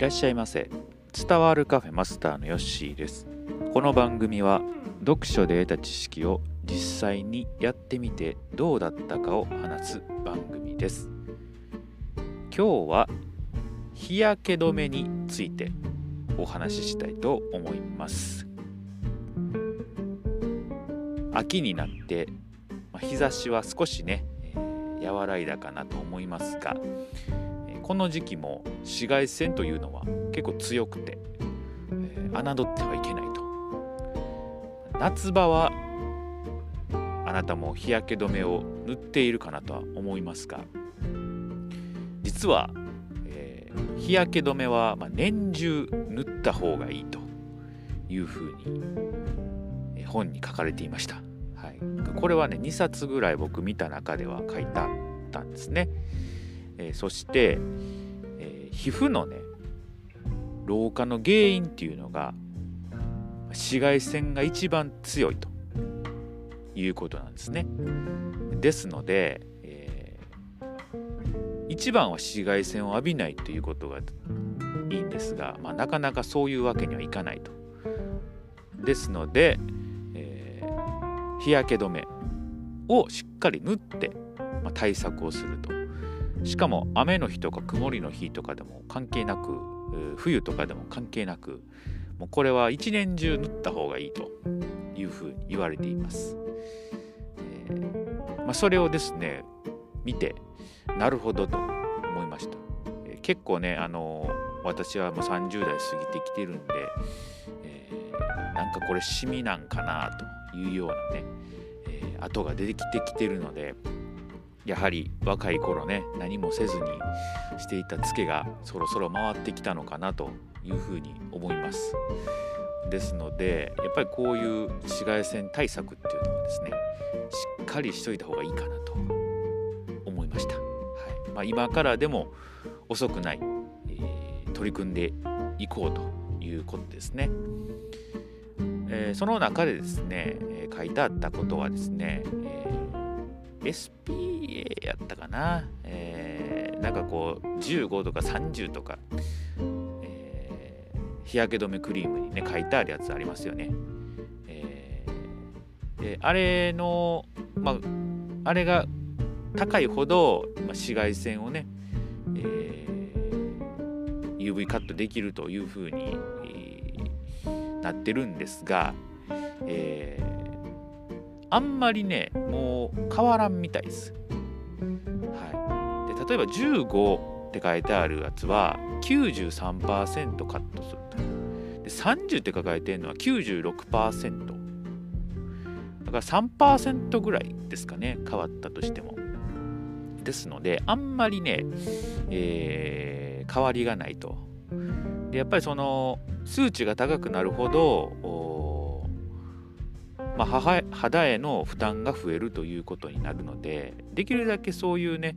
らっしゃいませ。伝わるカフェマスターのヨッシーです。この番組は読書で得た知識を実際にやってみてどうだったかを話す番組です。今日は日焼け止めについてお話ししたいと思います。秋になって日差しは少しね和らいだかなと思いますがこの時期も紫外線というのは結構強くて、えー、侮ってはいけないと。夏場はあなたも日焼け止めを塗っているかなとは思いますが実は、えー、日焼け止めは、まあ、年中塗った方がいいというふうに、えー、本に書かれていました、はい、これはね2冊ぐらい僕見た中では書いてあったんですね。えー、そして、えー、皮膚のね老化の原因っていうのが紫外線が一番強いということなんですね。ですので、えー、一番は紫外線を浴びないということがいいんですが、まあ、なかなかそういうわけにはいかないと。ですので、えー、日焼け止めをしっかり塗って、まあ、対策をすると。しかも雨の日とか曇りの日とかでも関係なく冬とかでも関係なくもうこれは一年中塗った方がいいというふうに言われています、えー、まあ、それをですね見てなるほどと思いました、えー、結構ねあのー、私はもう30代過ぎてきてるんで、えー、なんかこれシミなんかなというようなね、えー、跡が出てきてきてるのでやはり若い頃ね何もせずにしていたツケがそろそろ回ってきたのかなというふうに思います。ですのでやっぱりこういう紫外線対策っていうのはですねしっかりしといた方がいいかなと思いました、はい。まあ、今からでも遅くない、えー、取り組んでいこうということですね、えー、その中でですね、書いてあったことはですね、SP やったかな、えー、なんかこう15とか30とか、えー、日焼け止めクリームにね書いてあるやつありますよね、えー、であれのまああれが高いほど、まあ、紫外線をね、えー、UV カットできるというふうに、なってるんですが、えー、あんまりねもう変わらんみたいです。はい、で例えば15って書いてあるやつは93%カットすると。で30って書かれてるのは96%だから3%ぐらいですかね変わったとしても。ですのであんまりね、えー、変わりがないと。でやっぱりその数値が高くなるほどまあ、肌への負担が増えるということになるのでできるだけそういうね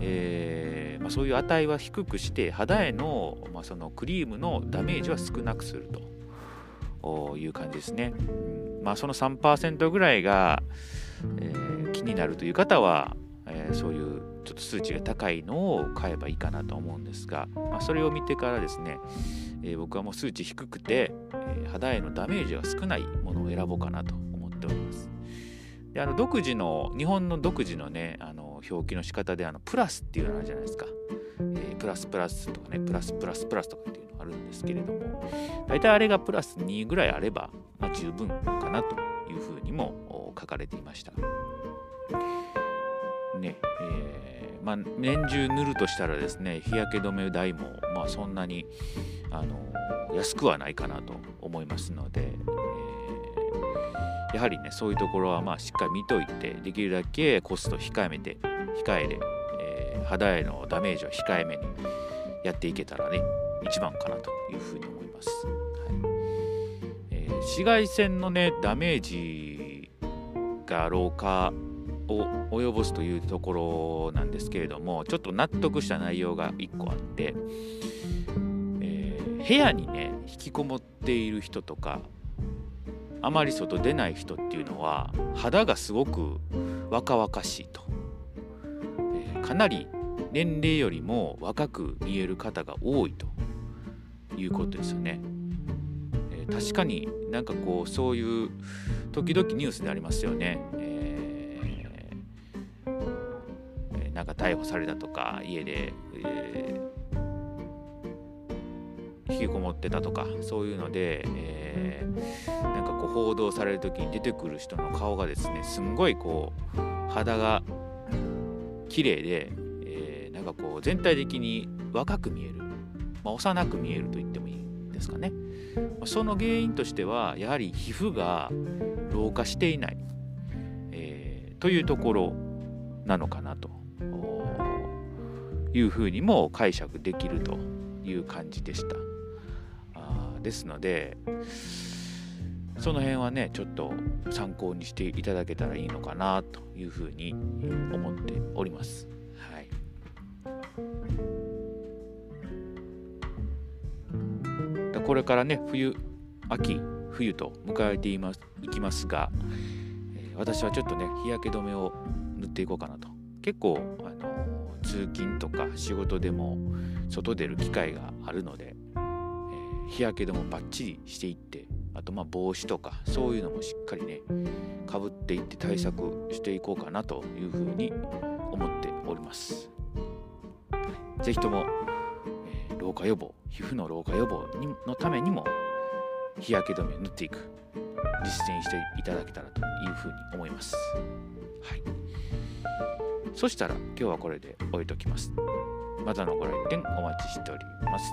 えー、まあ、そういう値は低くして肌への,、まあそのクリームのダメージは少なくすると。いう感じですね。まあ、その3%ぐらいが、えー、気になるという方は、えー、そういうちょっと数値が高いのを買えばいいかなと思うんですが、まあ、それを見てからですね、えー、僕はもう数値低くて、え肌へのダメージが少ないものを選ぼうかなと。ております。であの独自の日本の独自のねあの表記の仕方であのプラスっていうのあるじゃないですか、えー、プラスプラスとかねプラスプラスプラスとかっていうのがあるんですけれども大体あれがプラス2ぐらいあれば、まあ、十分かなというふうにも書かれていましたねえー、まあ、年中塗るとしたらですね日焼け止め代もまあそんなにあの安くはないかなと思いますので、えー、やはりねそういうところはまあしっかり見といてできるだけコスト控えめて控えで、えー、肌へのダメージを控えめにやっていけたらね一番かなというふうに思います、はい。えー、紫外線のねダメージが老化を及ぼすというところなんですけれどもちょっと納得した内容が1個あって、えー、部屋にね引きこもっている人とかあまり外出ない人っていうのは肌がすごく若々しいとえかなり年齢よりも若く見える方が多いということですよね。えー、確かになんかこうそういう時々ニュースでありますよね。えー、なんか逮捕されたとか家で、えー、引きこもってたとかそういうので、えー、なんかこう報道される時に出てくる人の顔がですねすんごいこう肌が綺麗で、えー、なんかこう全体的に若く見える、まあ、幼く見えると言ってもいいんですかね。その原因としてはやはり皮膚が老化していない、えー、というところなのかなというふうにも解釈できるという感じでした。あですのでその辺はねちょっと参考にしていただけたらいいのかなというふうに思っております。はい、これからね冬秋冬と迎えていますいきますが、え、私はちょっとね日焼け止めを塗っていこうかなと結構あの通勤とか仕事でも外出る機会があるので、日焼け止めをバッチリしていってあとまあ帽子とかそういうのもしっかりねかぶっていって対策していこうかなというふうに思っております。是非とも、えー、老化予防皮膚の老化予防にのためにも日焼け止めを塗っていく実践していただけたらというふうに思います。はい、そしたら今日はこれで終えておきます。またのご来店お待ちしております。